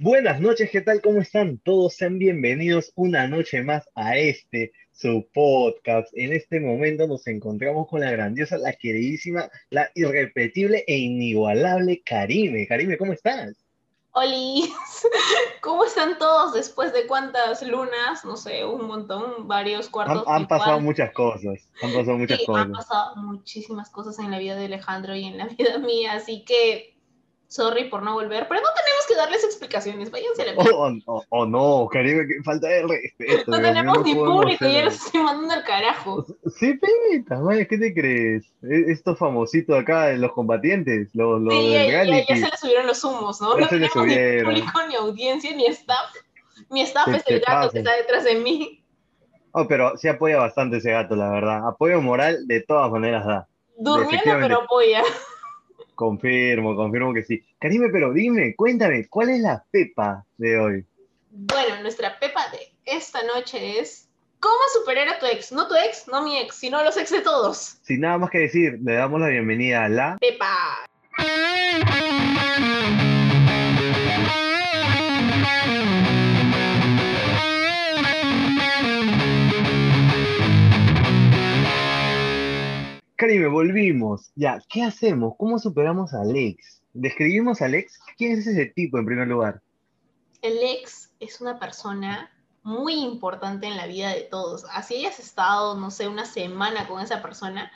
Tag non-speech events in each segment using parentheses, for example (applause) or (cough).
Buenas noches, ¿qué tal? ¿Cómo están? Todos sean bienvenidos una noche más a este, su podcast. En este momento nos encontramos con la grandiosa, la queridísima, la irrepetible e inigualable Karime. Karime, ¿cómo estás? Oli, (laughs) ¿cómo están todos después de cuántas lunas? No sé, un montón, varios cuartos. Han, han pasado muchas cosas, han pasado muchas sí, cosas. Han pasado muchísimas cosas en la vida de Alejandro y en la (laughs) vida mía, así que sorry por no volver, pero no tenemos que darles explicaciones, váyanse a la Oh, oh, oh, oh, no, Karime, que falta de respeto. No tenemos ni público, ya los estoy mandando al carajo. Sí, pita, madre, ¿qué te crees? E- Estos famositos acá, los combatientes, los, los Sí, del ya, ya- ya reality. se le subieron los humos, ¿no? Ya no se tenemos ni público, ni audiencia, ni staff. Mi staff es el gato que está detrás de mí. Oh, pero sí apoya bastante ese gato, la verdad. Apoyo moral de todas maneras da. Durmiendo, pero apoya. Confirmo, confirmo que sí. Karime, pero dime, cuéntame, ¿cuál es la pepa de hoy? Bueno, nuestra pepa de esta noche es ¿Cómo superar a tu ex? No tu ex, no mi ex, sino los ex de todos. Sin nada más que decir, le damos la bienvenida a la... Pepa. Karime, volvimos. Ya, ¿qué hacemos? ¿Cómo superamos al ex? ¿Describimos al ex? ¿Quién es ese tipo en primer lugar? El es una persona muy importante en la vida de todos. Así hayas estado, no sé, una semana con esa persona,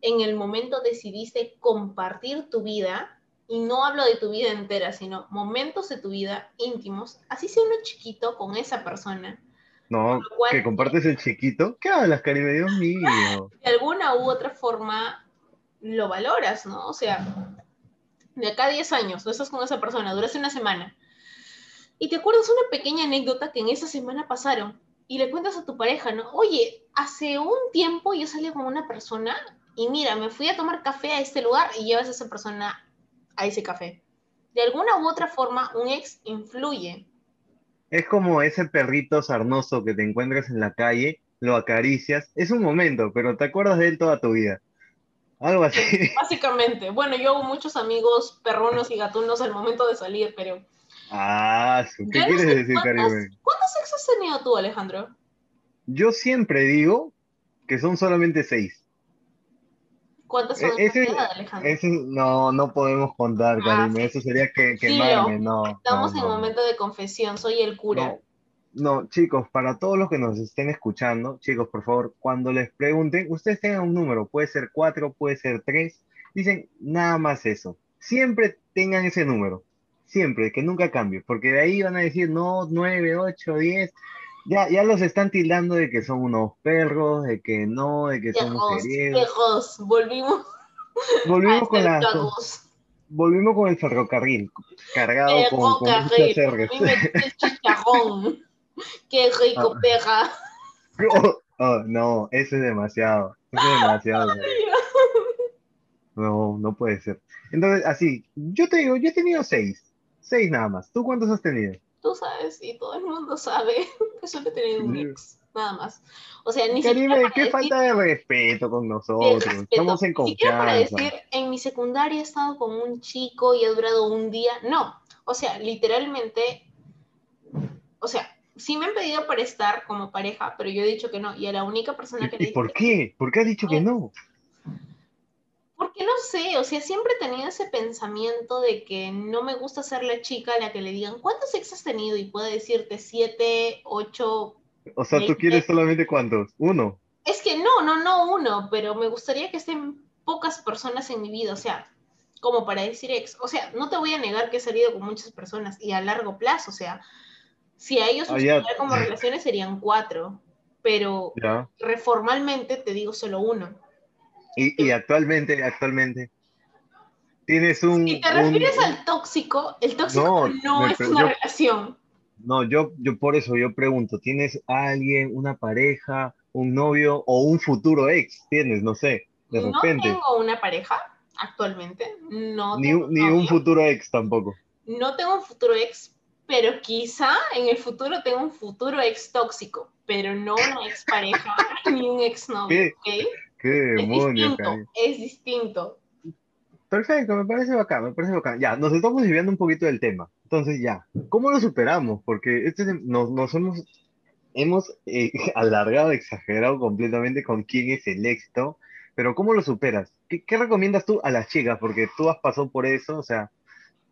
en el momento decidiste compartir tu vida, y no hablo de tu vida entera, sino momentos de tu vida íntimos, así sea uno chiquito con esa persona, No, cual- que compartes el chiquito. ¿Qué hablas, Karime? Dios mío. de alguna u otra forma lo valoras, ¿no? O sea, de acá a 10 años, tú estás con esa persona, duraste una semana, y te acuerdas una pequeña anécdota que en esa semana pasaron, y le cuentas a tu pareja, ¿no? Oye, hace un tiempo yo salí con una persona, y mira, me fui a tomar café a este lugar, y llevas a esa persona a ese café. De alguna u otra forma, un ex influye. Es como ese perrito sarnoso que te encuentras en la calle, lo acaricias. Es un momento, pero te acuerdas de él toda tu vida. Algo así. (laughs) Básicamente, bueno, yo hago muchos amigos perrunos y gatunos al momento de salir, pero... Ah, ¿qué Yo no quieres sé decir, cuántas- Karime? ¿Cuántos ex has tenido tú, Alejandro? Yo siempre digo que son solamente seis. ¿Cuántas son E- ese- Alejandro? Ese no, no podemos contar, Ah, Karime. sí. Eso sería que, quemarme, no. Estamos no, en no. momento de confesión, soy el cura. No, no, chicos, para todos los que nos estén escuchando, chicos, por favor, cuando les pregunten, ustedes tengan un número, puede ser cuatro, puede ser tres, dicen nada más eso. Siempre tengan ese número, siempre, que nunca cambie, porque de ahí van a decir, no, nueve, ocho, diez, ya, ya los están tildando de que son unos perros, de que no, de que son mujeriegos. viejos, volvimos Volvimos (laughs) con la, volvimos con el ferrocarril, cargado con, con muchas a mí me gusta el chicharrón. Qué rico, Ah. perra. Oh, (laughs) oh, no, eso es demasiado. Eso es demasiado. No, no puede ser. Entonces, así, yo te digo, yo he tenido seis. Seis nada más. ¿Tú cuántos has tenido? Tú sabes, y todo el mundo sabe (laughs) que solo he tenido un ex, nada más. O sea, ni siquiera para qué decir- falta de respeto con nosotros. respeto. Estamos en Ni siquiera para confianza. decir, en mi secundaria he estado con un chico y ha durado un día. No, o sea, literalmente, o sea, sí me han pedido para estar como pareja, pero yo he dicho que no. Y a la única persona que le ¿Y, y dije por qué? ¿Por qué has dicho que no? Porque no sé, o sea, siempre he tenido ese pensamiento de que no me gusta ser la chica a la que le digan, ¿cuántos ex has tenido? Y pueda decirte siete, ocho. O sea, ¿tú quieres solamente cuántos? Uno. Es que no, no, no uno, pero me gustaría que estén pocas personas en mi vida, o sea, como para decir ex. O sea, no te voy a negar que he salido con muchas personas y a largo plazo, o sea, si a ellos Ah, los ya. tuviera como relaciones serían cuatro, pero reformalmente te digo solo uno. Y, y actualmente, actualmente, tienes un. Si te un- refieres al tóxico, el tóxico No, no, es una yo- relación. No, yo, yo por eso yo pregunto, ¿tienes alguien, una pareja, un novio o un futuro ex? ¿Tienes? No sé, de no repente. tengo una pareja actualmente, no Ni, tengo un- ni un futuro ex tampoco. no tengo un futuro ex, pero quizá en el futuro tenga un futuro ex tóxico, pero no una ex pareja (laughs) ni un ex novio. Qué Es demonios, distinto, Karime. es distinto. Perfecto, me parece bacán, me parece bacán. Ya, nos estamos desviando un poquito del tema. Entonces ya, ¿cómo lo superamos? Porque este, nos, nos hemos, hemos eh, (laughs) alargado, exagerado completamente con quién es el éxito, pero ¿cómo lo superas? ¿Qué, qué recomiendas tú a las chicas? Porque tú has pasado por eso, o sea,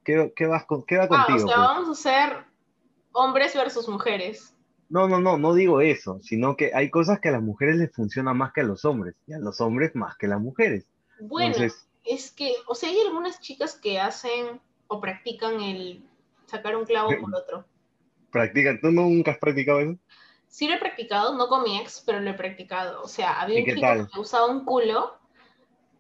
¿qué, qué vas con, qué va Ah, o contigo? sea, pues? vamos a hacer hombres versus mujeres. No, no, no, no digo eso, sino que hay cosas que a las mujeres les funcionan más que a los hombres, y a los hombres más que a las mujeres. Bueno, Entonces, es que, o sea, hay algunas chicas que hacen o practican el sacar un clavo por otro. (laughs) practica, ¿tú nunca has practicado eso? Sí lo he practicado, no con mi ex, pero lo he practicado. O sea, había ¿Y un chico tal? que usaba un culo,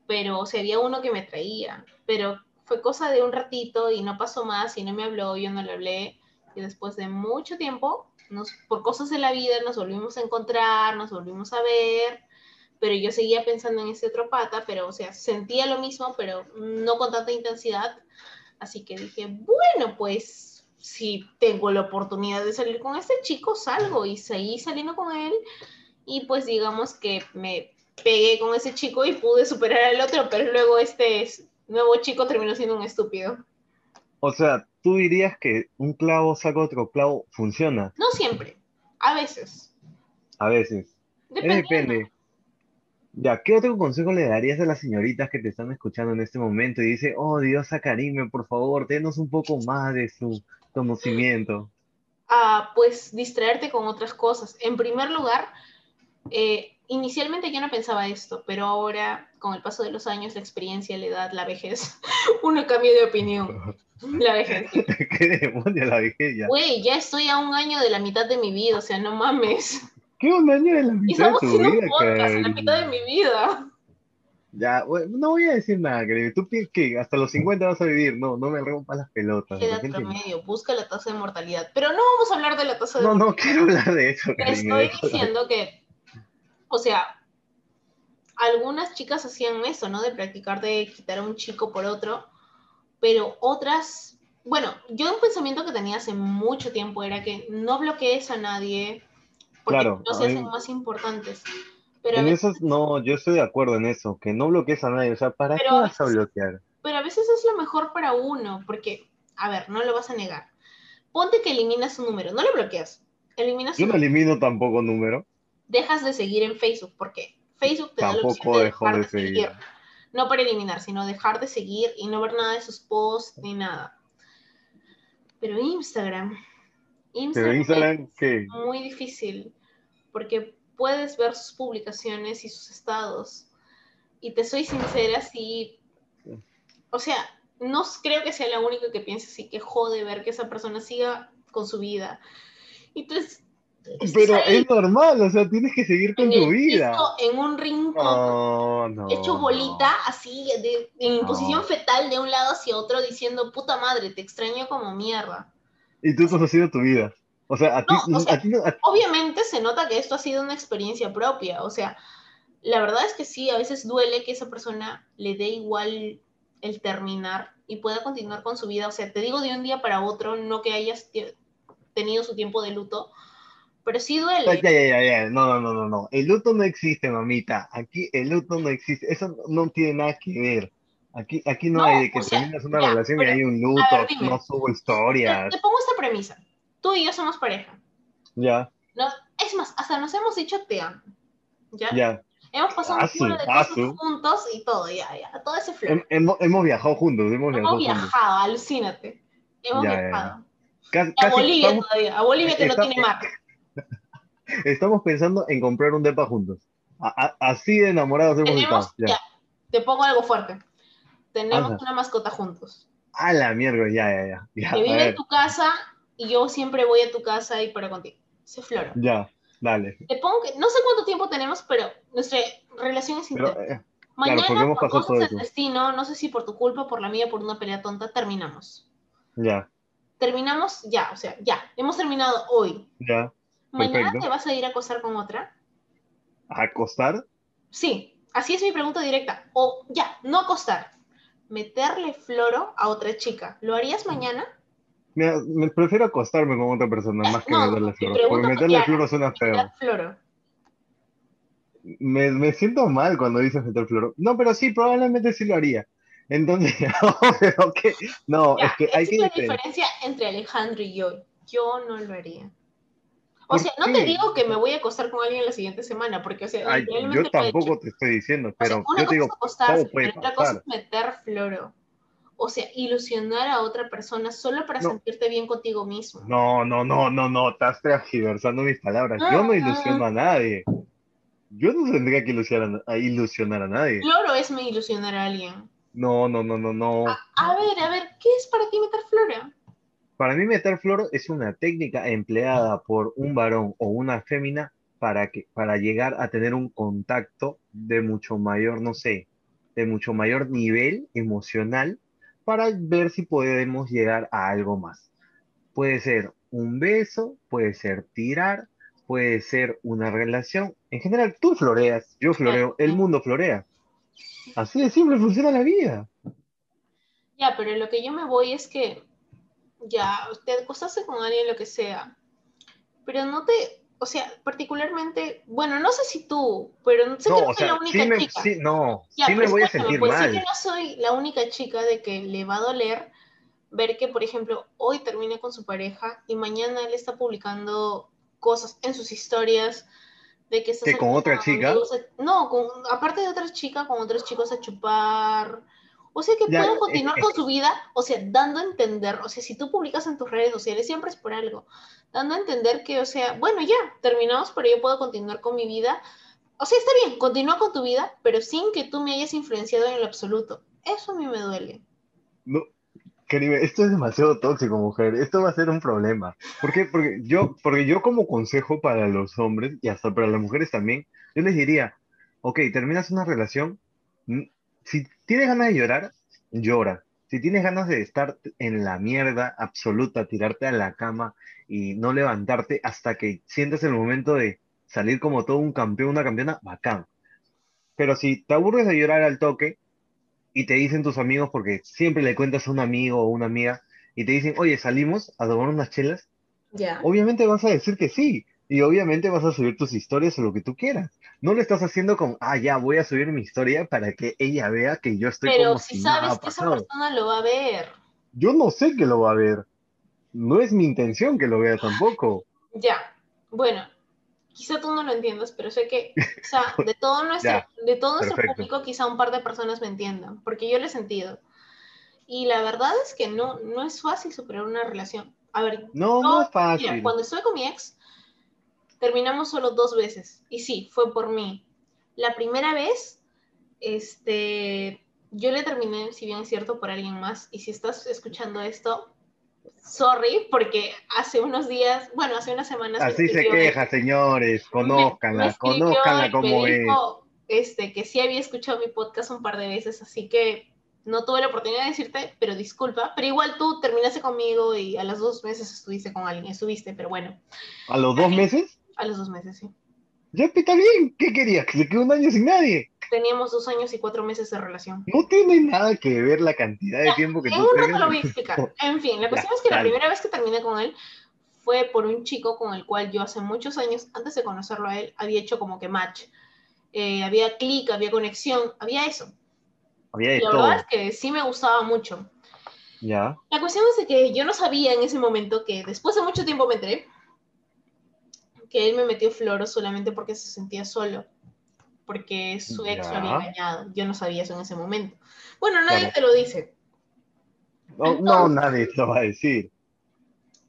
pero, o sea, había uno que me traía. Pero fue cosa de un ratito y no pasó más y no me habló, yo no le hablé. Y después de mucho tiempo, por cosas de la vida, nos volvimos a encontrar, nos volvimos a ver. Pero yo seguía pensando en ese otro pata, pero, o sea, sentía lo mismo, pero no con tanta intensidad. Así que dije, bueno, pues si tengo la oportunidad de salir con este chico, salgo y seguí saliendo con él. Y pues digamos que me pegué con ese chico y pude superar al otro, pero luego este es- nuevo chico terminó siendo un estúpido. O sea, tú dirías que un clavo saca otro clavo, funciona No siempre, a veces. a veces. Depende. Ya, ¿qué otro consejo le darías a las señoritas que te están escuchando en este momento y dice, oh Dios, Karime, por favor, denos un poco más de su conocimiento? a pues distraerte con otras cosas. En primer lugar, eh, inicialmente yo no pensaba esto, pero ahora, con el paso de los años, la experiencia, la edad, la vejez, (laughs) uno cambia de opinión. (laughs) La vejez. (laughs) ¿Qué demonio la ya? Güey, ya estoy a un año de la mitad de mi vida, o sea, no mames. ¿Qué un año de la mitad de tu vida, podcast a la mitad de mi vida. Ya, no voy a decir nada, Karime. Tú piensas que hasta los 50 vas a vivir. No, no me rompas las pelotas. Edad repente- promedio, busca la tasa de mortalidad. Pero no vamos a hablar de la tasa de No, no mortalidad. quiero hablar de eso, Te estoy diciendo que, o sea, algunas chicas hacían eso, ¿no? De practicar de quitar a un chico por otro, pero otras, bueno, yo un pensamiento que tenía hace mucho tiempo era que no bloquees a nadie porque Claro, no se mí- hacen más importantes. Pero En veces, eso no, yo estoy de acuerdo en eso, que no bloquees a nadie. O sea, ¿para qué vas a veces- bloquear? pero a veces es lo mejor para uno, porque, a ver, no lo vas a negar. Ponte que eliminas un número, no lo bloqueas. Eliminas Yo no elimino tampoco número. dejas de seguir en Facebook, porque Facebook te da la Tampoco opción de dejo dejar de de seguir. No para eliminar, sino dejar de seguir y no ver nada de sus posts ni nada. Pero Instagram, Instagram, Pero Instagram, ¿qué? es muy difícil, porque puedes ver sus publicaciones y sus estados. Y te soy sincera, sí, o sea, no creo que sea la única que piense así, que jode ver que esa persona siga con su vida. Entonces, Pero ahí es normal, o sea, tienes que seguir con en tu el vida. piso, en un rincón, No, no. hecho bolita, no. así, de- en No. posición fetal de un lado hacia otro, diciendo, puta madre, te extraño como mierda. Y tú estás haciendo tu vida. O sea, a ti, No, o sea, a ti no- a- Obviamente se nota que esto ha sido una experiencia propia, o sea, la verdad es que sí, a veces duele que esa persona le dé igual el terminar y pueda continuar con su vida, o sea, te digo de un día para otro, no que hayas te- tenido su tiempo de luto, pero sí duele. Ya, ya, ya. No, no, no, no, no. El luto no existe, mamita. Aquí el luto no existe. Eso no, no tiene nada que ver. Aquí, aquí no, No, hay de que o sea, terminas una ya, relación pero, y hay un luto, ver, dime. no subo Te, historias. te pongo esta premisa, tú y yo somos pareja, Ya, ¿no? Es más, hasta nos hemos dicho te amo, ¿ya? ya. Hemos pasado un culo de cosas juntos y todo, ya, ya, todo ese flow. Hem- hemos, hemos viajado juntos, hemos Hemos viajado viajado, alucínate. Hemos Ya, ya, ya. viajado. Casi, a Bolivia estamos, todavía, a Bolivia que no Está- tiene mar. Estamos pensando en comprar un depa juntos. A- a- así de enamorados hemos Tenemos, estado. Ya. ya, te pongo algo fuerte. Tenemos Anda. una mascota juntos. A la mierda, ya, ya, ya. Ya, Que vive en tu casa y yo siempre voy a tu casa y para contigo. Se flora. ya, dale. Te pongo que, no sé cuánto tiempo tenemos, pero nuestra relación es Pero, intensa. eh, Mañana, hemos por cosas del destino, no sé si por tu culpa, por la mía, por una pelea tonta, terminamos. ya, Terminamos ya, o sea, ya. Hemos terminado hoy. ya. ¿Mañana Perfecto. te vas a ir a acostar con otra? ¿A acostar? Sí, así es mi pregunta directa. O ya, no acostar. Meterle floro a otra chica. ¿Lo harías mañana? Mira, me prefiero acostarme con otra persona más que no, meterle mi flor. pregunta Porque meterle clara. flor suena feo. Floro. Me, me siento mal cuando dices meter flor. No, pero sí, probablemente sí lo haría. Entonces, (laughs) no, que, no, Ya, es que hay es que la diferenciar. diferencia entre Alejandro y yo. Yo no lo haría. O ¿Por sea, no qué? te digo que me voy a acostar con alguien la siguiente semana, porque, o sea, Ay, yo tampoco te estoy diciendo, O sea, pero una yo te cosa digo, es acostarse, todo puede pero otra cosa es meter floro. O sea, ilusionar a otra persona solo para No. sentirte bien contigo mismo. No, no, no, no, no, estás transgiversando mis palabras. Yo no Ah. ilusiono a nadie. Yo no tendría que ilusionar a, a ilusionar a nadie. Floro es me ilusionar a alguien. No, no, no, no, no. A ver, a ver, ¿qué es para ti meter flora? Para mí meter flor es una técnica empleada por un varón o una fémina para que, para llegar a tener un contacto de mucho mayor, no sé, de mucho mayor nivel emocional para ver si podemos llegar a algo más. Puede ser un beso, puede ser tirar, puede ser una relación. En general, tú floreas, yo floreo, el mundo florea. Así de simple funciona la vida. Ya, pero lo que yo me voy es que ya, te acostaste con alguien, lo que sea, pero no te, o sea, particularmente, bueno, no sé si tú, pero sé que No, no o soy la sea, única sí me, chica. sí, no, Ya, sí me voy a sentir pues mal. que no soy la única chica de que le va a doler ver que, por ejemplo, hoy termina con su pareja y mañana él está publicando cosas en sus historias de que está ¿Que con otra chica? a- no, con, aparte de otras chicas, con otros chicos a chupar. O sea, que Ya, puedan continuar es- con su vida, o sea, dando a entender, o sea, si tú publicas en tus redes sociales, siempre es por algo, dando a entender que, o sea, bueno, ya, terminamos, pero yo puedo continuar con mi vida. O sea, está bien, continúa con tu vida, pero sin que tú me hayas influenciado en lo absoluto. Eso a mí me duele. No, Karime, esto es demasiado tóxico, mujer. Esto va a ser un problema. ¿Por qué? Porque yo, porque yo como consejo para los hombres y hasta para las mujeres también, yo les diría, ok, terminas una relación, si tienes ganas de llorar, llora. Si tienes ganas de estar en la mierda absoluta, tirarte a la cama y no levantarte hasta que sientas el momento de salir como todo un campeón, una campeona, bacán. Pero si te aburres de llorar al toque, y te dicen tus amigos, porque siempre le cuentas a un amigo o una amiga, y te dicen, oye, salimos a tomar unas chelas, obviamente vas a decir que sí, y obviamente vas a subir tus historias o lo que tú quieras. No lo estás haciendo con, ah, ya, voy a subir mi historia para que ella vea que yo estoy Pero como si si sabes que esa persona lo va a ver. Yo no sé que lo va a ver. No es mi intención que lo vea tampoco. (sighs) Ya. Bueno, quizá tú no lo entiendas, pero sé que, o sea, (laughs) de todo nuestro, Ya, de todo nuestro perfecto. público, quizá un par de personas me entiendan, porque yo lo he sentido. Y la verdad es que no, no es fácil superar una relación. A ver, No, No, no es Mira, fácil. cuando estuve con mi ex, terminamos solo dos veces. Y sí, fue por mí. La primera vez, este, yo le terminé, si bien es cierto, por alguien más. Y si estás escuchando esto, sorry, porque hace unos días, bueno, hace unas semanas. Así se queja, señores. me- me Conózcanla, conózcanla como es. dijo, este, que sí había escuchado mi podcast un par de veces, así que no tuve la oportunidad de decirte, pero disculpa. Pero igual tú terminaste conmigo y a las dos meses estuviste con alguien, estuviste, pero bueno. ¿A los dos meses? A los dos meses, sí. Ya está bien. ¿Qué querías? ¿Que se quede un año sin nadie? Teníamos dos años y cuatro meses de relación. No tiene nada que ver la cantidad de Ya, tiempo que En tú un rato lo voy a explicar. (laughs) En fin, la Ya, cuestión es que la dale. primera vez que terminé con él fue por un chico con el cual yo hace muchos años, antes de conocerlo a él, había hecho como que match. Eh, había clic, había conexión, había eso. Había Y la todo. verdad es que sí me gustaba mucho. Ya. La cuestión es de que yo no sabía en ese momento que después de mucho tiempo me enteré que él me metió floro solamente porque se sentía solo, porque su ex lo había Ya. engañado. Yo no sabía eso en ese momento. Bueno, nadie Claro. te lo dice. No, no, nadie te lo va a decir.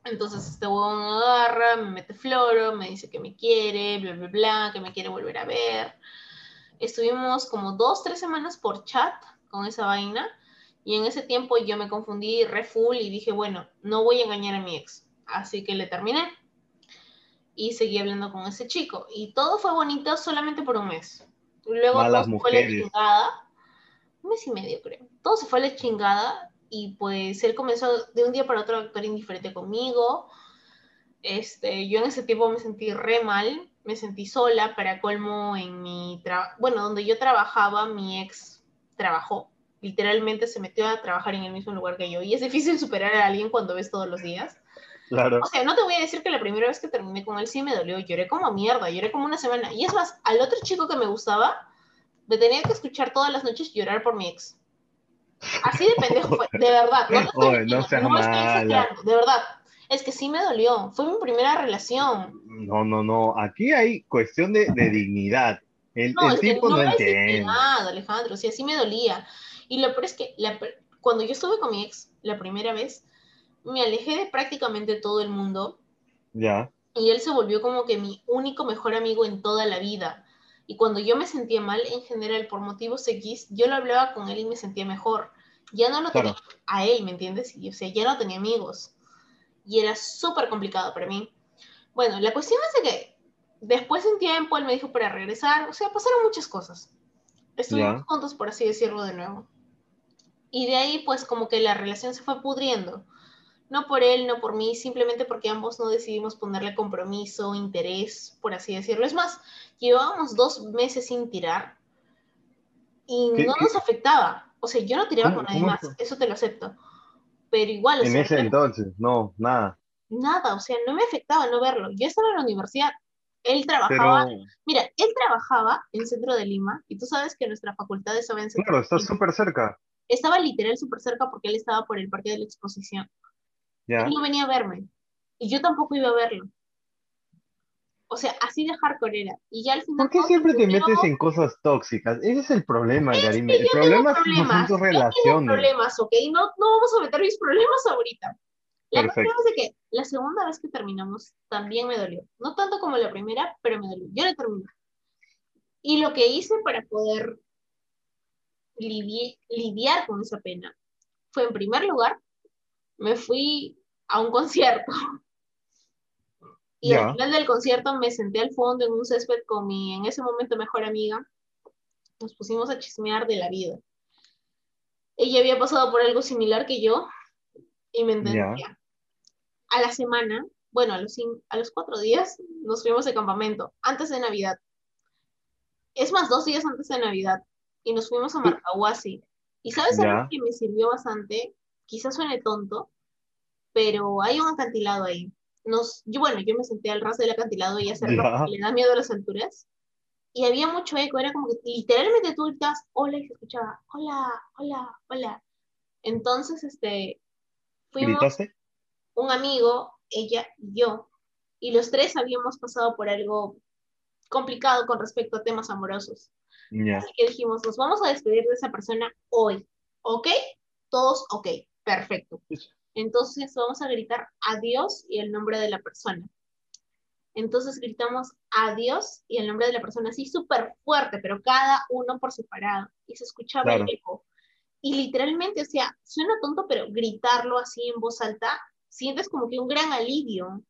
Entonces este huevón agarra, me mete floro, me dice que me quiere, bla, bla, bla, que me quiere volver a ver. Estuvimos como dos, tres semanas por chat con esa vaina y en ese tiempo yo me confundí re full y dije, bueno, no voy a engañar a mi ex. Así que le terminé y seguí hablando con ese chico. Y todo fue bonito solamente por un mes. Luego Malas todo se fue la chingada. Un mes y medio, creo. Todo se fue a la chingada y pues él comenzó de un día para otro a actuar indiferente conmigo. Este, yo en ese tiempo me sentí re mal, me sentí sola, para colmo en mi trabajo, bueno, donde yo trabajaba, mi ex trabajó, literalmente se metió a trabajar en el mismo lugar que yo, y es difícil superar a alguien cuando ves todos los días. Claro. O sea, no te voy a decir que la primera vez que terminé con él sí me dolió, lloré como mierda, lloré como una semana, y es más, al otro chico que me gustaba, me tenía que escuchar todas las noches llorar por mi ex. Así de pendejo fue, de verdad. No, estoy Oye, no seas no estoy de verdad. Es que sí me dolió. Fue mi primera relación. No, no, no. Aquí hay cuestión de, de dignidad. El, No, el es que tipo no, no entiende. dignidad, Alejandro. O sea, sí me dolía. Y lo peor es que la cuando yo estuve con mi ex la primera vez, me alejé de prácticamente todo el mundo. Ya, y él se volvió como que mi único mejor amigo en toda la vida. Y cuando yo me sentía mal, en general, por motivos X, yo lo hablaba con él y me sentía mejor. Ya no lo Claro. tenía a él, ¿me entiendes? Y, o sea, ya no tenía amigos. Y era súper complicado para mí. Bueno, la cuestión es de que después de un tiempo él me dijo para regresar. O sea, pasaron muchas cosas. Estuvimos Ya. juntos, por así decirlo, de nuevo. Y de ahí, pues, como que la relación se fue pudriendo. No por él, no por mí, simplemente porque ambos no decidimos ponerle compromiso, interés, por así decirlo. Es más, llevábamos dos meses sin tirar y ¿Qué- no qué? nos afectaba. O sea, yo no tiraba ¿Cómo- con nadie más, eso te lo acepto. Pero igual, o en sea, ese entonces, no, nada. nada, o sea, no me afectaba no verlo. Yo estaba en la universidad, él trabajaba, Pero, mira, él trabajaba en centro de Lima y tú sabes que nuestra facultad estaba en centro claro, está súper cerca. Estaba literal súper cerca porque él estaba por el parque de la exposición. Ya. Él no venía a verme y yo tampoco iba a verlo. O sea, así de hardcore era. Y ya al final ¿Por qué siempre te metes en cosas tóxicas? Ese es el problema, Karime. El problema son tus relaciones. problemas, ¿ok? No, no vamos a meter mis problemas ahorita. La Perfecto. cuestión es de que la segunda vez que terminamos también me dolió. No tanto como la primera, pero me dolió. Yo le terminé. Y lo que hice para poder lidi- lidiar con esa pena fue, en primer lugar, me fui a un concierto. (laughs) Y Ya. al final del concierto me senté al fondo en un césped con mi, en ese momento, mejor amiga. Nos pusimos a chismear de la vida. Ella había pasado por algo similar que yo y me entendía. A la semana, bueno, a los, a los cuatro días, nos fuimos de campamento, antes de Navidad. Es más, dos días antes de Navidad. Y nos fuimos a. Marcahuasi. ¿Y sabes algo que me sirvió bastante? Quizás suene tonto, pero hay un acantilado ahí. Nos, yo, bueno, yo me senté al ras del acantilado y Ya. porque le da miedo a las alturas. Y había mucho eco, era como que literalmente tú gritas, hola, y se escuchaba, hola, hola, hola. Entonces, este, fuimos ¿Gritaste? un amigo, ella y yo, y los tres habíamos pasado por algo complicado con respecto a temas amorosos. Ya. Así que dijimos, nos vamos a despedir de esa persona hoy, ¿ok? Todos, ok, perfecto. Entonces vamos a gritar adiós y el nombre de la persona. Entonces gritamos adiós y el nombre de la persona así súper fuerte, pero cada uno por separado. Y se escuchaba Claro. el eco. Y literalmente, o sea, suena tonto, pero gritarlo así en voz alta, sientes como que un gran alivio.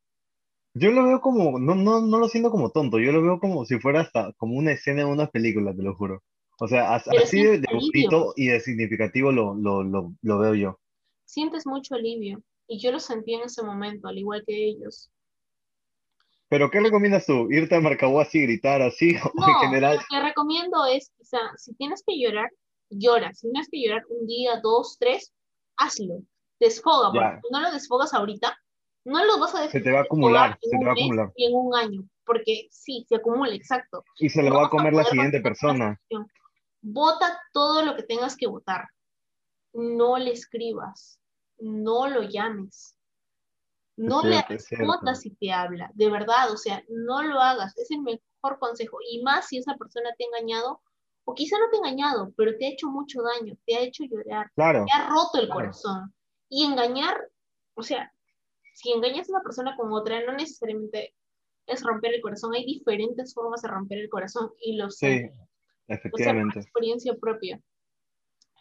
Yo lo veo como, no, no, no lo siento como tonto, yo lo veo como si fuera hasta como una escena de una película, te lo juro. O sea, así de, de bonito y de significativo lo, lo, lo, lo veo yo. Sientes mucho alivio. Y yo lo sentí en ese momento, al igual que ellos. Pero, ¿qué recomiendas tú? ¿Irte a Marcahuasi y gritar así? (laughs) ¿O No, en general? lo que recomiendo es, quizá, si tienes que llorar, llora. Si tienes que llorar un día, dos, tres, hazlo. Desfoga, porque si no lo desfogas ahorita, no lo vas a Se te va a acumular, se en te un va a acumular. y en un año, porque sí, se acumula, exacto. Y se lo No va a comer la siguiente persona. Vota todo lo que tengas que votar. No le escribas, no lo llames. No le respondas si te habla, de verdad, o sea, no lo hagas, es el mejor consejo. Y más si esa persona te ha engañado, o quizá no te ha engañado, pero te ha hecho mucho daño, te ha hecho llorar, Claro, te ha roto el Claro. corazón. Y engañar, o sea, si engañas a una persona con otra, no necesariamente es romper el corazón, hay diferentes formas de romper el corazón y lo sé, sí, o sea, por efectivamente. experiencia propia.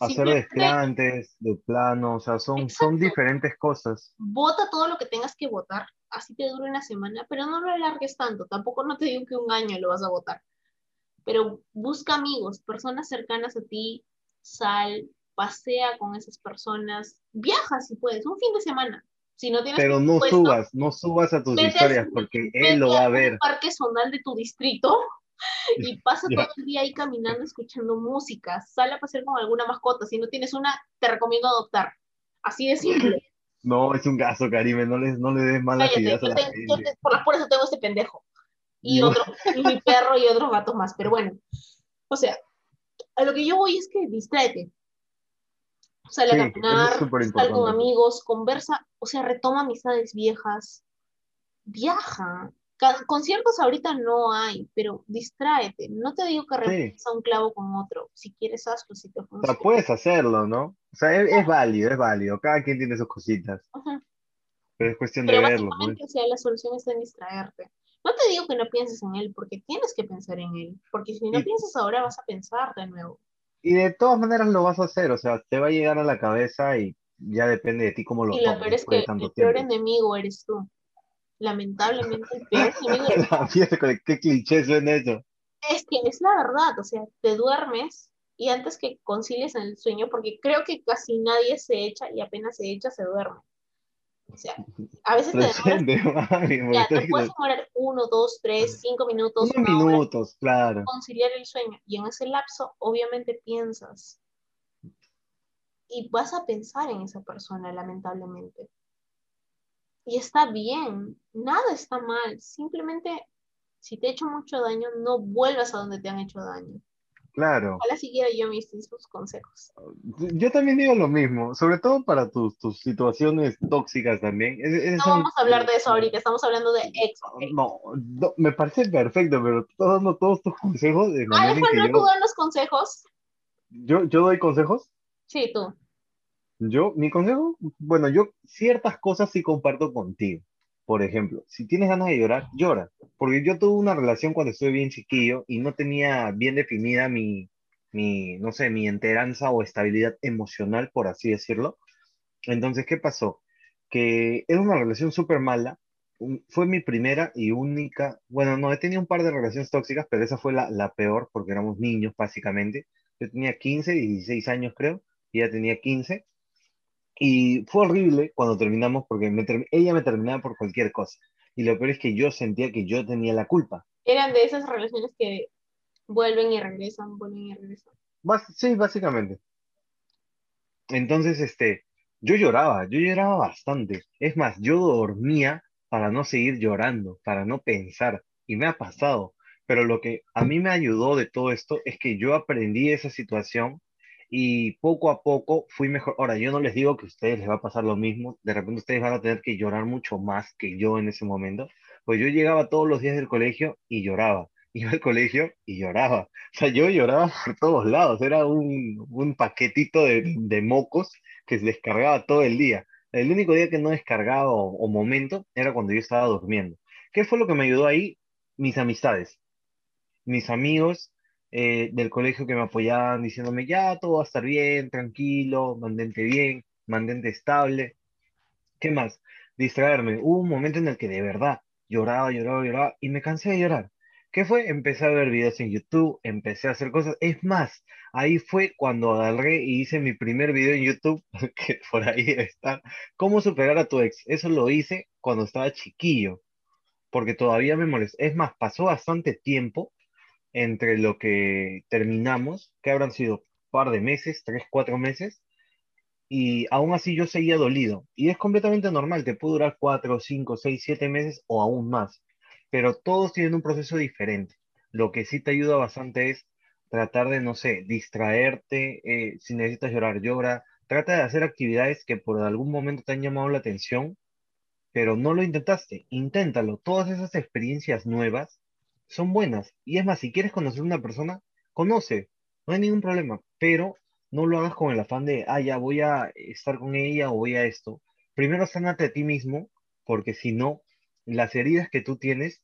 Hacer desplantes, de plano, o sea, son, son diferentes cosas. vota todo lo que tengas que votar, así te dure una semana, pero no lo alargues tanto, tampoco no te digo que un año lo vas a votar, pero busca amigos, personas cercanas a ti, sal, pasea con esas personas, viaja si puedes, un fin de semana, si no tienes Pero no subas, no subas a tus historias porque él lo va a un ver. parque zonal de tu distrito (laughs) y pasa Ya. todo el día ahí caminando, escuchando música, sal a pasear con alguna mascota, si no tienes una, te recomiendo adoptar, así de simple. (laughs) No, es un gasto, Karime, no le, no le des malas Cállate, ideas a yo la te- yo gente. te- por las puras tengo este pendejo. Y No. otro, y mi (laughs) perro y otros gatos más. Pero bueno, o sea, a lo que yo voy es que distráete. sale Sí, a caminar, sale con amigos, conversa, o sea, retoma amistades viejas, viaja. Conciertos ahorita no hay, pero distráete. No te digo que Sí, reemplaza un clavo con otro. Si quieres, hazlo, si te o sea, puedes hacerlo, ¿no? O sea, es, es válido, es válido. Cada quien tiene sus cositas, Ujú. pero es cuestión de Pero verlo, pues. básicamente, o sea, la solución está en distraerte. No te digo que no pienses en él, porque tienes que pensar en él. Porque si no Y, piensas ahora, vas a pensar de nuevo. y de todas maneras lo vas a hacer, o sea, te va a llegar a la cabeza y ya depende de ti cómo lo Y lo tomes peor es de que el peor tiempo. enemigo eres tú. Lamentablemente, (laughs) el peor enemigo qué cliché suena eso. Es que es la verdad, o sea, te duermes y antes que concilies en el sueño, porque creo que casi nadie se echa y apenas se echa se duerme. O sea, a veces te demoras, mami, (laughs) ya, te puedes demorar uno, dos, tres, cinco minutos, claro. conciliar el sueño. Y en ese lapso, obviamente piensas. Y vas a pensar en esa persona, lamentablemente. Y está bien, nada está mal. Simplemente, si te he hecho mucho daño, no vuelvas a donde te han hecho daño. Claro. Ojalá siguiera yo mis consejos. Yo también digo lo mismo, sobre todo para tus, tus situaciones tóxicas también. Es- No son- vamos a hablar de eso ahorita, estamos hablando de ex. No, no, me parece perfecto, pero tú estás dando todos tus consejos de Ah, manera tú yo, dar los consejos. yo, yo doy consejos. Sí, tú. Yo, mi consejo, bueno, yo ciertas cosas sí comparto contigo. Por ejemplo, si tienes ganas de llorar, llora. Porque yo tuve una relación cuando estuve bien chiquillo y no tenía bien definida mi, mi, no sé, mi enteranza o estabilidad emocional, por así decirlo. Entonces, ¿qué pasó? Que era una relación súper mala. Fue mi primera y única, bueno, no, he tenido un par de relaciones tóxicas, pero esa fue la, la peor porque éramos niños, básicamente. Yo tenía 15, 16 años, creo, y ella tenía 15. Y fue horrible cuando terminamos porque me ter- ella me terminaba por cualquier cosa. Y lo peor es que yo sentía que yo tenía la culpa. Eran de esas relaciones que vuelven y regresan, vuelven y regresan. Bas- sí, básicamente. Entonces, este, yo lloraba, yo lloraba bastante. Es más, yo dormía para no seguir llorando, para no pensar. Y me ha pasado. Pero lo que a mí me ayudó de todo esto es que yo aprendí esa situación y poco a poco fui mejor. Ahora, yo no les digo que a ustedes les va a pasar lo mismo. De repente ustedes van a tener que llorar mucho más que yo en ese momento. Pues yo llegaba todos los días del colegio y lloraba. (laughs) Iba al colegio y lloraba. O sea, yo lloraba por todos lados. Era un, un paquetito de, de mocos que se descargaba todo el día. El único día que no descargaba o, o momento era cuando yo estaba durmiendo. ¿Qué fue lo que me ayudó ahí? Mis amistades, mis amigos eh, del colegio que me apoyaban diciéndome, ya, todo va a estar bien, tranquilo, mantente bien, mantente estable. ¿Qué más? Distraerme. Hubo un momento en el que de verdad lloraba, lloraba, lloraba y me cansé de llorar. ¿Qué fue? Empecé a ver videos en YouTube, empecé a hacer cosas. Es más, ahí fue cuando agarré y hice mi primer video en YouTube, (laughs) que por ahí está, ¿Cómo superar a tu ex? Eso lo hice cuando estaba chiquillo, porque todavía me molesta. Es más, pasó bastante tiempo entre lo que terminamos, que habrán sido par de meses, tres, cuatro meses, y aún así yo seguía dolido. Y es completamente normal, te puede durar cuatro, cinco, seis, siete meses o aún más. Pero todos tienen un proceso diferente. Lo que sí te ayuda bastante es tratar de, no sé, distraerte. eh, si necesitas llorar, llora. Trata de hacer actividades que por algún momento te han llamado la atención, pero no lo intentaste. Inténtalo. Todas esas experiencias nuevas son buenas. Y es más, si quieres conocer a una persona, conoce. No hay ningún problema. Pero no lo hagas con el afán de, ah, ya voy a estar con ella o voy a esto. Primero sánate a ti mismo, porque si no, las heridas que tú tienes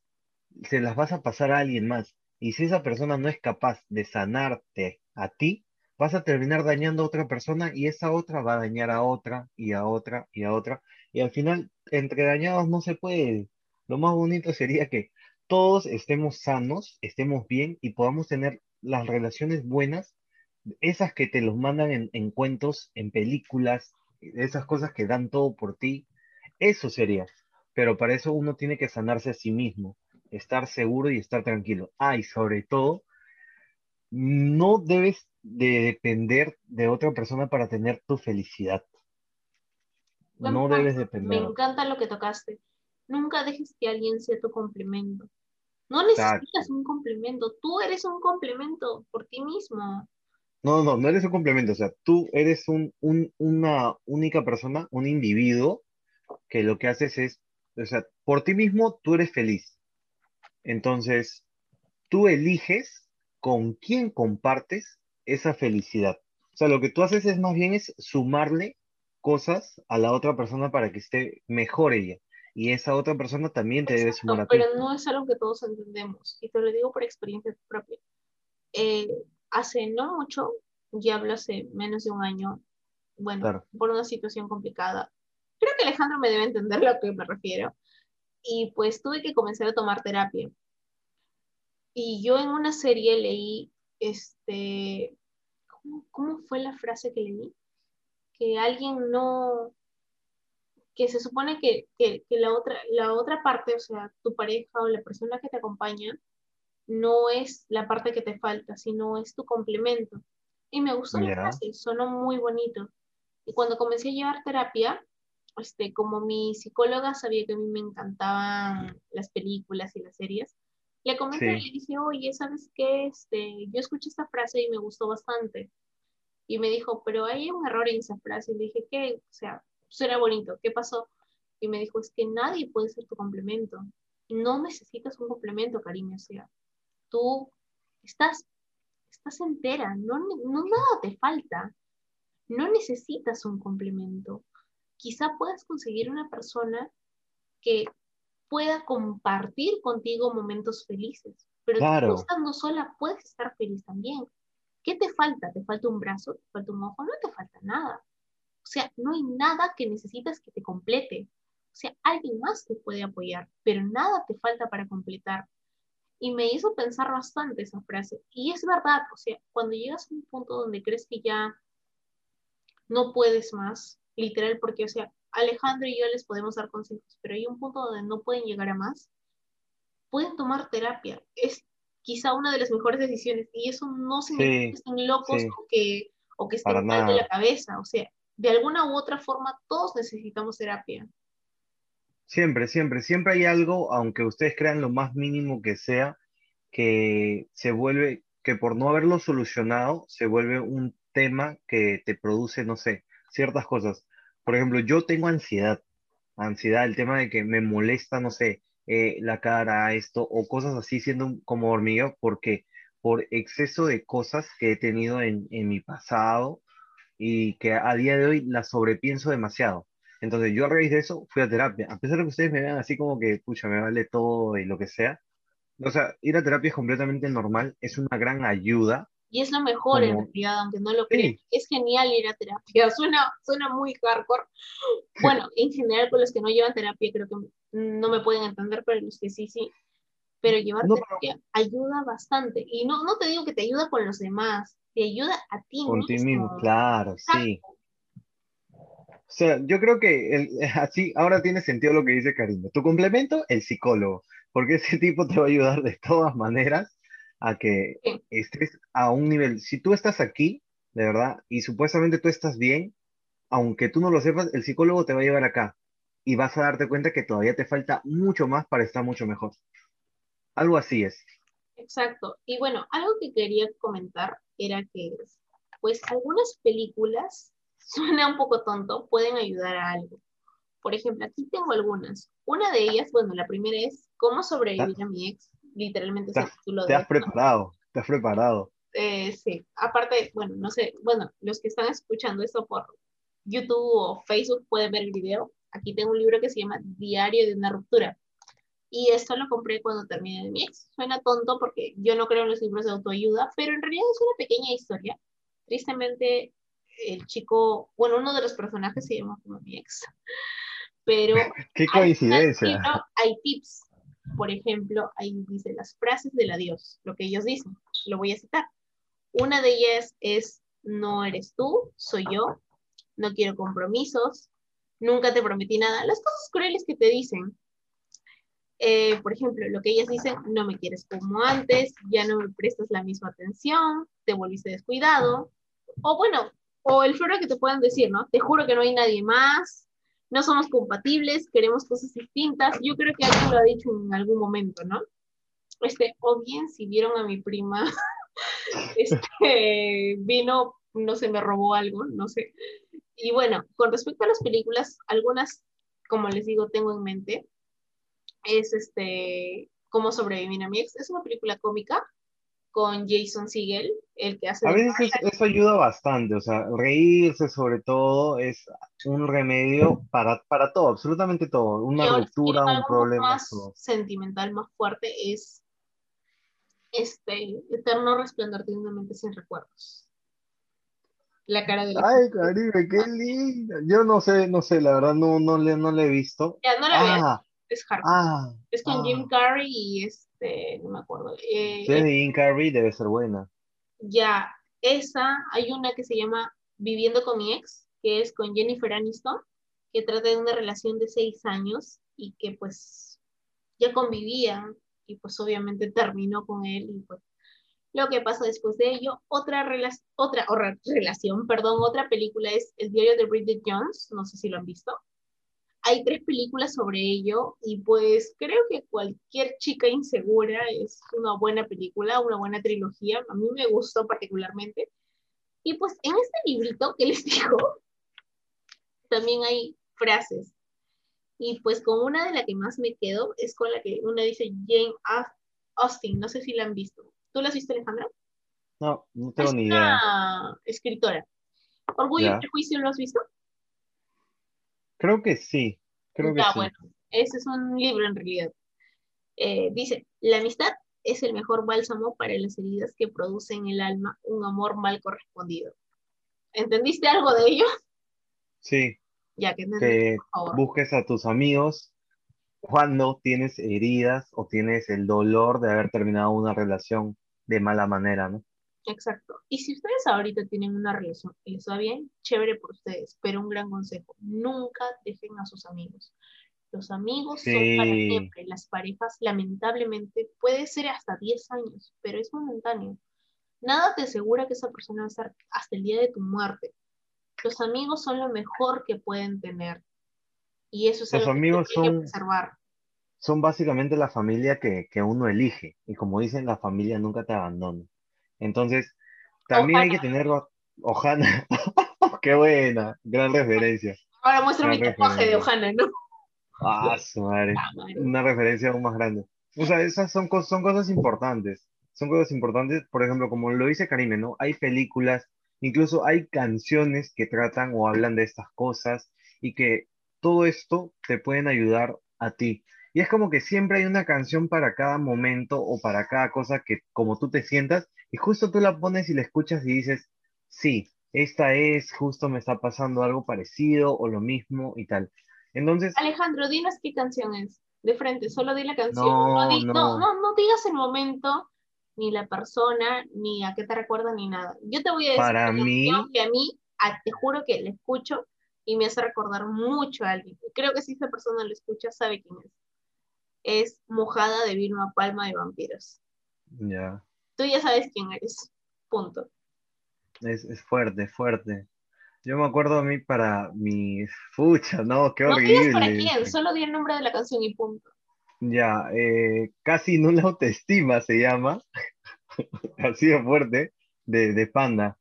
se las vas a pasar a alguien más. Y si esa persona no es capaz de sanarte a ti, vas a terminar dañando a otra persona y esa otra va a dañar a otra y a otra y a otra. Y al final, entre dañados no se puede. Lo más bonito sería que todos estemos sanos, estemos bien y podamos tener las relaciones buenas esas que te los mandan en, en cuentos, en películas, esas cosas que dan todo por ti, eso sería. Pero para eso uno tiene que sanarse a sí mismo, estar seguro y estar tranquilo. Ah, y sobre todo, no debes de depender de otra persona para tener tu felicidad. No debes Me depender. encanta lo que tocaste. Nunca dejes que alguien sea tu complemento. No Exacto. necesitas un complemento. Tú eres un complemento por ti mismo. No, no, no eres un complemento, o sea, tú eres un, un- una única persona, un individuo, que lo que haces es, o sea, por ti mismo tú eres feliz. Entonces, tú eliges con quién compartes esa felicidad. O sea, lo que tú haces es más bien es sumarle cosas a la otra persona para que esté mejor ella. Y esa otra persona también te debe sumar Exacto, a ti. pero no es algo que todos entendemos. Y te lo digo por experiencia propia. Eh, hace no mucho, ya hablo hace menos de un año, bueno, Claro. por una situación complicada. Creo que Alejandro me debe entender a lo que me refiero. Y pues tuve que comenzar a tomar terapia. Y yo en una serie leí, este, ¿cómo, cómo fue la frase que leí? Que alguien no, que se supone que, que, que la, otra, la otra parte, o sea, tu pareja o la persona que te acompaña, no es la parte que te falta, sino es tu complemento. Y me gustó la Ya, frase, sonó muy bonito. Y cuando comencé a llevar terapia, este, como mi psicóloga sabía que a mí me encantaban las películas y las series, le comenté, sí, le dije, oye, ¿sabes qué? Este, yo escuché esta frase y me gustó bastante. Y me dijo, pero hay un error en esa frase. Y le dije, ¿qué? O sea, suena bonito, ¿qué pasó? Y me dijo, es que nadie puede ser tu complemento. No necesitas un complemento, cariño. O sea, tú estás, estás entera, no, no nada te falta. No necesitas un complemento. Quizá puedas conseguir una persona que pueda compartir contigo momentos felices, pero tú estando sola puedes estar feliz también. ¿Qué te falta? ¿Te falta un brazo? ¿Te falta un ojo? No te falta nada. O sea, no hay nada que necesitas que te complete. O sea, alguien más te puede apoyar, pero nada te falta para completar. Y me hizo pensar bastante esa frase. Y es verdad, o sea, cuando llegas a un punto donde crees que ya no puedes más, literal, porque, o sea, Alejandro y yo les podemos dar consejos, pero hay un punto donde no pueden llegar a más, pueden tomar terapia. Es quizá una de las mejores decisiones y eso no significa que sí, estén locos sí, o que, o que estén mal de la cabeza. O sea, de alguna u otra forma todos necesitamos terapia. Siempre, siempre, siempre hay algo, aunque ustedes crean lo más mínimo que sea, que se vuelve, que por no haberlo solucionado, se vuelve un tema que te produce, no sé, ciertas cosas. Por ejemplo, yo tengo ansiedad, ansiedad, el tema de que me molesta, no sé, eh, la cara, esto, o cosas así, siendo como hormiga, porque por exceso de cosas que he tenido en, en mi pasado y que a día de hoy las sobrepienso demasiado. Entonces yo a raíz de eso fui a terapia. A pesar de que ustedes me vean así como que, pucha, me vale todo y lo que sea. O sea, ir a terapia es completamente normal, es una gran ayuda, Y es lo mejor en como, realidad, aunque no lo crean. sí, Es genial ir a terapia. (laughs) Suena, suena muy hardcore. Bueno, (laughs) en general con los que no llevan terapia creo que no me pueden entender, pero los que sí, sí. Pero llevar no, pero terapia ayuda bastante. Y no, no te digo que te ayuda con los demás, te ayuda a ti mismo, claro, sí. Exacto. O sea, yo creo que el- (laughs) así ahora tiene sentido lo que dice Karina. Tu complemento, el psicólogo, porque ese tipo te va a ayudar de todas maneras a que Sí, estés a un nivel. Si tú estás aquí, de verdad, y supuestamente tú estás bien, aunque tú no lo sepas, el psicólogo te va a llevar acá y vas a darte cuenta que todavía te falta mucho más para estar mucho mejor. Algo así es. exacto. Y bueno, algo que quería comentar era que, pues, algunas películas, (laughs) suena un poco tonto, pueden ayudar a algo. Por ejemplo, aquí tengo algunas. Una de ellas, bueno, la primera es ¿Cómo ¿Te, sobrevivir a mi ex? Literalmente es te el has título te de has esto. preparado? ¿Te has preparado? Eh, sí, aparte, bueno, no sé, bueno, los que están escuchando esto por YouTube o Facebook pueden ver el video. Aquí tengo un libro que se llama Diario de una ruptura. Y esto lo compré cuando terminé de mi ex. Suena tonto porque yo no creo en los libros de autoayuda, pero en realidad es una pequeña historia. Tristemente, el chico, bueno, uno de los personajes se llama como mi ex, (laughs) pero (laughs) ¡Qué coincidencia! libro hay tips. Por ejemplo, ahí dice las frases del adiós, lo que ellos dicen. Lo voy a citar. Una de ellas es, no eres tú, soy yo, no quiero compromisos, nunca te prometí nada. Las cosas crueles que te dicen. Eh, por ejemplo, lo que ellas dicen, no me quieres como antes, ya no me prestas la misma atención, te volviste descuidado. O bueno, o el floro que te puedan decir, ¿no? Te juro que no hay nadie más, no somos compatibles, queremos cosas distintas. Yo creo que alguien lo ha dicho en algún momento, ¿no? Este, o bien si vieron a mi prima (laughs) este, vino, no sé, me robó algo, no sé. Y bueno, con respecto a las películas, algunas, como les digo, tengo en mente, es este, Cómo sobrevivir a mi ex, es una película cómica, con Jason Segel, el que hace... A veces eso, ayuda bastante, o sea, reírse sobre todo es un remedio para, para todo, absolutamente todo, una ruptura, un problema. Más sentimental, más fuerte es este Eterno Resplandor de una mente sin recuerdos. La cara de Ay, Caribe, qué linda. Yo no sé, no sé, la verdad no, no, le, no le he visto. Ya, no la ah, Es. Ah, es con Jim ah. Carrey y es este, no me acuerdo. Eh, si es de Jim Carrey, debe ser buena. Ya, esa, hay una que se llama Viviendo con mi ex, que es con Jennifer Aniston, que trata de una relación de seis años y que pues ya convivían y pues obviamente terminó con él y pues lo que pasa después de ello. Otra, otra, otra relación, perdón, otra película es El diario de Bridget Jones, no sé si lo han visto hay tres películas sobre ello y pues creo que cualquier chica insegura es una buena película, una buena trilogía. A mí me gustó particularmente. Y pues en este librito que les (laughs) digo, también hay frases. Y pues con una de las que más me quedo es con la que una dice Jane Austen. No sé si la han visto. ¿Tú la has visto, Alejandra? No, no tengo ni idea. Una escritora. ¿Orgullo y Prejuicio lo has visto? Creo que sí, creo que ah, sí. bueno, ese es un libro en realidad. Eh, dice, la amistad es el mejor bálsamo para las heridas que produce en el alma un amor mal correspondido. ¿Entendiste algo de ello? Sí. Ya que, que busques a tus amigos cuando tienes heridas o tienes el dolor de haber terminado una relación de mala manera, ¿no? Exacto. Y si ustedes ahorita tienen una relación y les va bien, chévere por ustedes, pero un gran consejo, nunca dejen a sus amigos. Los amigos son para siempre, las parejas lamentablemente puede ser hasta 10 años, pero es momentáneo. Nada te asegura que esa persona va a estar hasta el día de tu muerte. Los amigos son lo mejor que pueden tener. Y eso es Los algo amigos que son, que preservar. Son básicamente la familia que, que uno elige. Y como dicen, la familia nunca te abandona. Entonces, también hay que tenerlo. Ojana. (laughs) Qué buena, gran referencia. Ahora muestra mi tatuaje de Ojana, ¿no? Ah, su madre. Una referencia aún más grande. O sea, esas son, son cosas importantes. Son cosas importantes, por ejemplo, como lo dice Karime, ¿no? Hay películas, incluso hay canciones que tratan o hablan de estas cosas y que todo esto te pueden ayudar a ti. Y es como que siempre hay una canción para cada momento o para cada cosa que como tú te sientas y justo tú la pones y la escuchas y dices, sí, esta es, justo me está pasando algo parecido o lo mismo y tal. Entonces... Alejandro, dinos qué canción es. De frente, solo di la canción. No, no, no. digas el momento, ni la persona, ni a qué te recuerda, ni nada. Yo te voy a decir Para mí... que a mí, te juro que la escucho y me hace recordar mucho a alguien. Creo que si esa persona lo escucha, sabe quién es. Es Mojada de Vilma Palma de Vampiros. Ya tú ya sabes quién eres. Punto. Es, es fuerte, fuerte. Yo me acuerdo a mí para mi fucha, ¿no? Qué horrible. No para quién, solo di el nombre de la canción y punto. Ya, eh, casi nula autoestima se llama. (laughs) Así de fuerte, de, de Panda.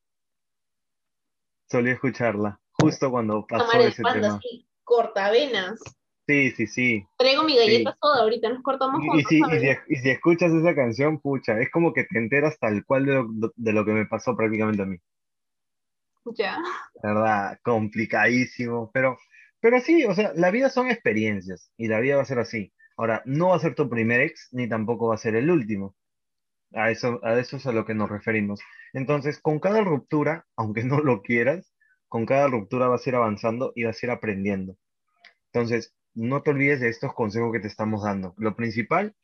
Solía escucharla, justo cuando pasó ese tema. Sí, cortavenas. Sí, sí, sí. Traigo mi galleta toda, ahorita nos cortamos juntos. Y, y, si, escuchas esa canción, pucha, es como que te enteras tal cual de lo, que me pasó prácticamente a mí. Ya. ¿Verdad? Complicadísimo, pero, pero sí, o sea, la vida son experiencias y la vida va a ser así. Ahora, no va a ser tu primer ex, ni tampoco va a ser el último. A eso, a eso es a lo que nos referimos. Entonces, con cada ruptura, aunque no lo quieras, con cada ruptura vas a ir avanzando y vas a ir aprendiendo. Entonces, no te olvides de estos consejos que te estamos dando. Lo principal,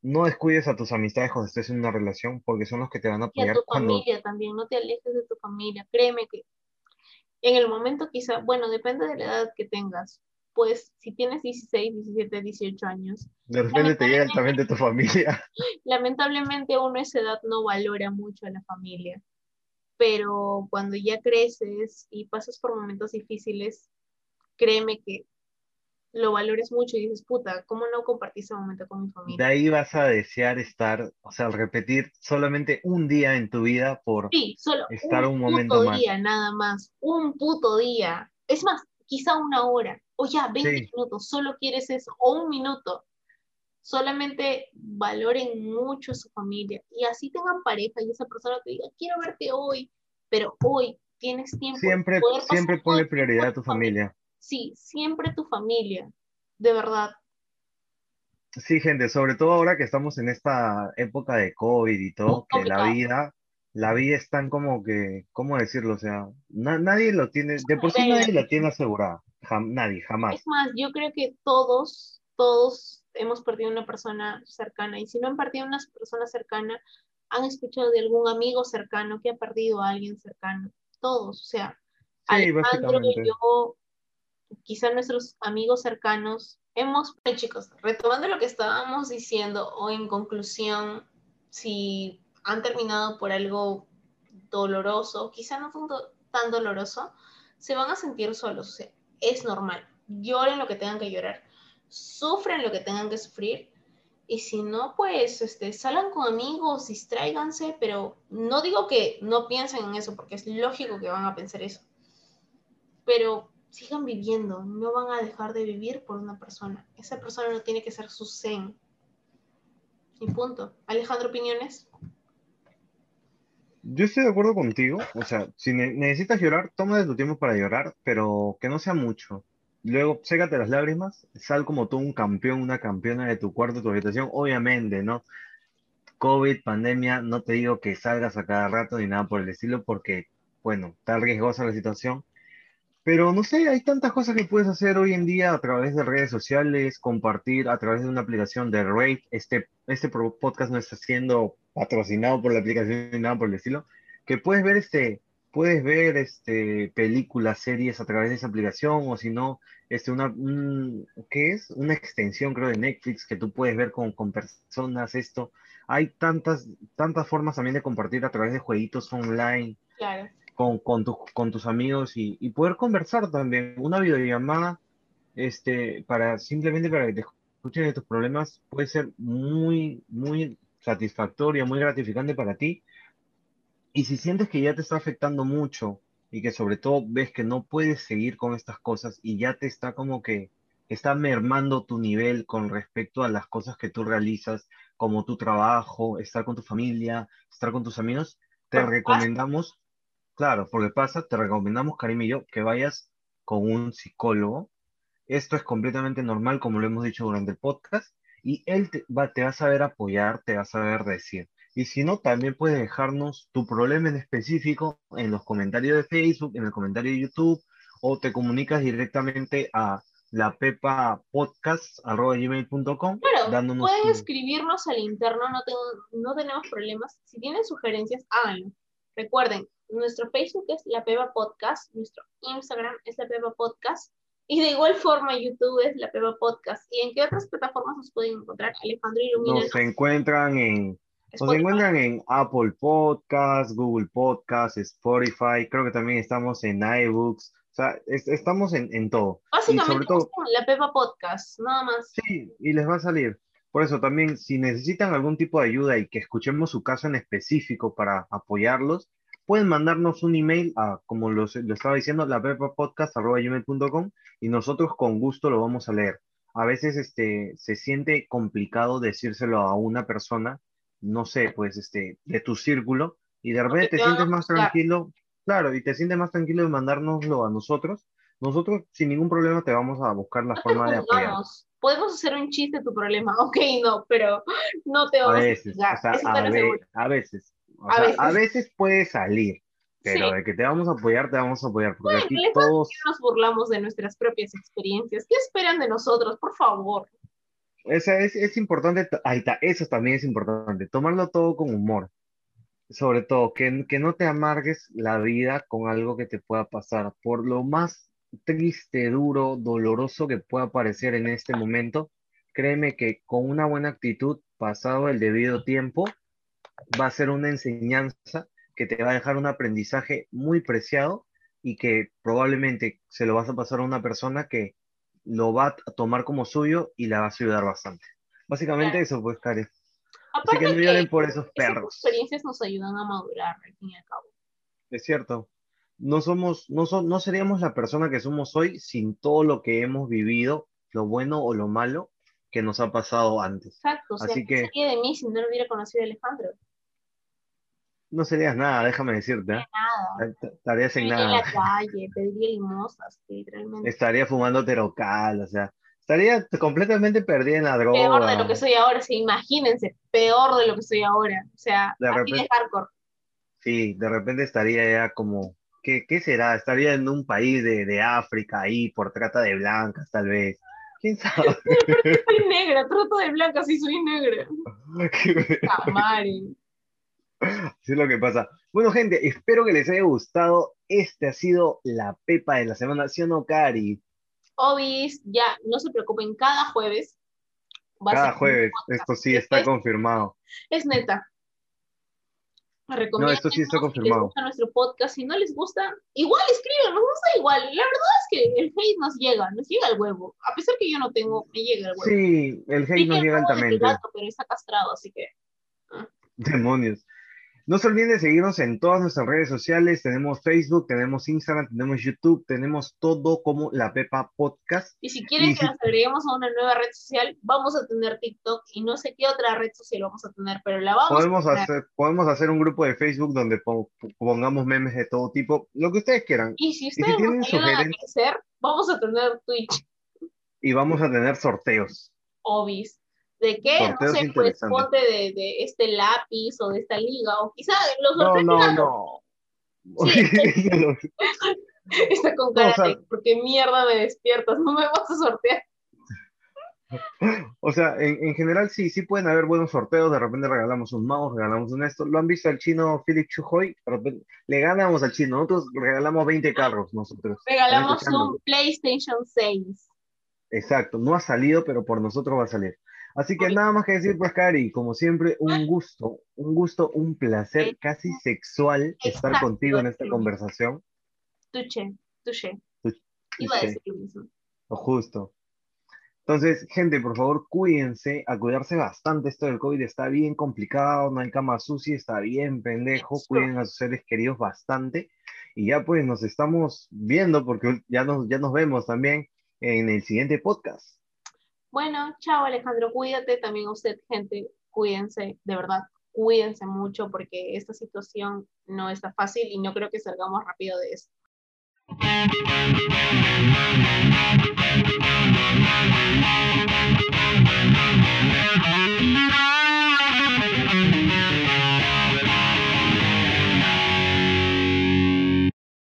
no descuides a tus amistades cuando estés en una relación, porque son los que te van a apoyar. Y a tu familia también, no te alejes de tu familia. Créeme que en el momento quizá, bueno, depende de la edad que tengas, pues si tienes 16, 17, 18 años. De repente te llega también de tu familia. (laughs) Lamentablemente uno a esa edad no valora mucho a la familia, pero cuando ya creces y pasas por momentos difíciles, créeme que lo valores mucho y dices, puta, ¿cómo no compartí ese momento con mi familia? De ahí vas a desear estar, o sea, repetir solamente un día en tu vida por sí, solo estar un, momento puto más. día, nada más. Un puto día. Es más, quizá una hora. O ya, 20 minutos. Solo quieres eso. O un minuto. Solamente valoren mucho a su familia. Y así tengan pareja y esa persona te diga, quiero verte hoy. Pero hoy tienes tiempo. Siempre, siempre ponle prioridad a tu familia sí, siempre tu familia, de verdad. Sí, gente, sobre todo ahora que estamos en esta época de COVID y todo, que la vida, la vida es tan como que, ¿cómo decirlo? O sea, nadie lo tiene, de por sí nadie la tiene asegurada, nadie, jamás. Es más, yo creo que todos, todos hemos perdido una persona cercana, y si no han perdido una persona cercana, han escuchado de algún amigo cercano que ha perdido a alguien cercano, todos, o sea, sí, Alejandro, yo, quizá nuestros amigos cercanos, hemos, chicos, retomando lo que estábamos diciendo o en conclusión, si han terminado por algo doloroso, quizá no tan doloroso, se van a sentir solos, es normal, lloren lo que tengan que llorar, sufren lo que tengan que sufrir, y si no, pues este, salgan con amigos, distráiganse, pero no digo que no piensen en eso, porque es lógico que van a pensar eso. Pero sigan viviendo, no van a dejar de vivir por una persona. Esa persona no tiene que ser su zen. Y punto. Alejandro, ¿opiniones? Yo estoy de acuerdo contigo. O sea, si necesitas llorar, toma tu tiempo para llorar, pero que no sea mucho. Luego, sécate las lágrimas, sal como tú un campeón, una campeona de tu cuarto, tu habitación. Obviamente, ¿no? COVID, pandemia, no te digo que salgas a cada rato ni nada por el estilo, porque, bueno, está riesgosa la situación pero no sé, hay tantas cosas que puedes hacer hoy en día a través de redes sociales, compartir a través de una aplicación de Rate. Este, este podcast no está siendo patrocinado por la aplicación ni nada por el estilo. Que puedes ver este, puedes ver este películas, series a través de esa aplicación, o si no, este, una, ¿qué es? Una extensión, creo, de Netflix que tú puedes ver con, con personas, esto. Hay tantas, tantas formas también de compartir a través de jueguitos online. Claro con, con, con tus amigos y, poder conversar también. Una videollamada, este, para simplemente para que te escuchen de tus problemas, puede ser muy, muy satisfactoria, muy gratificante para ti. Y si sientes que ya te está afectando mucho y que sobre todo ves que no puedes seguir con estas cosas y ya te está como que está mermando tu nivel con respecto a las cosas que tú realizas, como tu trabajo, estar con tu familia, estar con tus amigos, te recomendamos Claro, porque pasa, te recomendamos, Karim y yo, que vayas con un psicólogo. Esto es completamente normal, como lo hemos dicho durante el podcast, y él te va, te va a saber apoyar, te va a saber decir. Y si no, también puedes dejarnos tu problema en específico en los comentarios de Facebook, en el comentario de YouTube, o te comunicas directamente a la pepa podcast.gmail.com. Claro, pueden escribirnos al interno, no, no tenemos problemas. Si tienen sugerencias, háganlo. Recuerden, nuestro Facebook es La Peba Podcast, nuestro Instagram es La Peba Podcast, y de igual forma YouTube es La Peba Podcast. ¿Y en qué otras plataformas nos pueden encontrar, Alejandro Ilumina? Nos encuentran en, nos encuentran en Apple Podcast, Google Podcast, Spotify, creo que también estamos en iBooks, o sea, estamos en, en, todo. Básicamente, sobre todo, La Pepa Podcast, nada más. Sí, y les va a salir. Por eso también, si necesitan algún tipo de ayuda y que escuchemos su caso en específico para apoyarlos, pueden mandarnos un email a, como lo, estaba diciendo, la gmail.com y nosotros con gusto lo vamos a leer. A veces este, se siente complicado decírselo a una persona, no sé, pues este, de tu círculo, y de repente te sientes más tranquilo, claro, y te sientes más tranquilo de mandárnoslo a nosotros. Nosotros sin ningún problema te vamos a buscar la forma de apoyar. Podemos hacer un chiste de tu problema, (laughs) ok, no, pero no te vamos a veces, a veces, a, veces. puede salir, pero de que te vamos a apoyar, te vamos a apoyar. Porque aquí todos. Nos burlamos de nuestras propias experiencias. ¿Qué esperan de nosotros, por favor? Esa es, es importante, ahí está, eso también es importante, tomarlo todo con humor. Sobre todo, que, que no te amargues la vida con algo que te pueda pasar. Por lo más triste, duro, doloroso que pueda parecer en este momento, créeme que con una buena actitud, pasado el debido tiempo, va a ser una enseñanza que te va a dejar un aprendizaje muy preciado y que probablemente se lo vas a pasar a una persona que lo va a tomar como suyo y la va a ayudar bastante. Básicamente Claro. eso, pues. Así Aparte que no lloren por esos esas perros. experiencias nos ayudan a madurar, al fin y al cabo. Es cierto. No somos, no so- no seríamos la persona que somos hoy sin todo lo que hemos vivido, lo bueno o lo malo que nos ha pasado antes. Exacto, o sea, Así ¿qué que- sería de mí si no lo hubiera conocido a Alejandro? No serías nada, déjame decirte. ¿eh? Nada. Estarías en Viviría en nada. la calle, pediría limosnas, literalmente. Estaría fumando terocal, o sea, estaría completamente perdida en la droga. Peor de lo que soy ahora, sí, imagínense, peor de lo que soy ahora. O sea, De repente- hardcore. Sí, de repente estaría ya como, ¿qué, qué será? Estaría en un país de, de África ahí por trata de blancas, tal vez. ¿Quién (laughs) sabe? Soy negra, trato de blanca, sí soy negra. (laughs) Camaren. Así es lo que pasa. Bueno, gente, espero que les haya gustado. Este ha sido la pepa de la semana, ¿sí o no, Cari? Obis, ya, no se preocupen, cada jueves. va Cada jueves, esto sí está Es- confirmado. Es neta. No, esto sí está Si les confirmado. gusta nuestro podcast, si no les gusta, igual escriban, nos gusta igual. La verdad es que el hate nos llega, nos llega el huevo. A pesar que yo no tengo, me llega el huevo. Sí, el hate nos llega altamente. gato, pero está castrado, así que. Demonios. No se olviden de seguirnos en todas nuestras redes sociales. Tenemos Facebook, tenemos Instagram, tenemos YouTube, tenemos todo como La Pepa Podcast. Y si quieren Y que si- nos agreguemos a una nueva red social, vamos a tener TikTok y no sé qué otra red social vamos a tener, pero la vamos Podemos a tener. hacer, podemos hacer un grupo de Facebook donde po- pongamos memes de todo tipo, lo que ustedes quieran. Y si si ustedes tienen nos ayudan a crecer, vamos a tener Twitch, Y vamos a tener sorteos. Obis. ¿De qué? No sé, interesantes. ponte de, de este lápiz o de esta liga, o quizá los No, sorteos no, (laughs) no. Sí. Está con cara No, o sea- de, ¿por qué mierda me despiertas? No me vas a sortear. O sea, en, en general sí, sí pueden haber buenos sorteos. De repente regalamos un mouse, regalamos un esto. ¿Lo han visto al chino Philip Chujoy? Le ganamos al chino. Nosotros regalamos 20 carros, nosotros. Regalamos un PlayStation 6. Exacto, no ha salido, pero por nosotros va a salir. Así que nada más que decir, pues, Cari, como siempre, un gusto, un gusto, un placer casi sexual estar Exacto, contigo en esta conversación. Tuche, tuche. Tuche. Iba a decir lo mismo. Lo justo. Entonces, gente, por favor, cuídense, a cuidarse bastante. Esto del COVID está bien complicado, no hay cama sucia, está bien pendejo. Cuiden a sus seres queridos bastante. Y ya pues nos estamos viendo porque ya nos, ya nos vemos también en el siguiente podcast. Bueno, chao Alejandro, cuídate, también usted gente, cuídense, de verdad, cuídense mucho porque esta situación no está fácil y no creo que salgamos rápido de esto.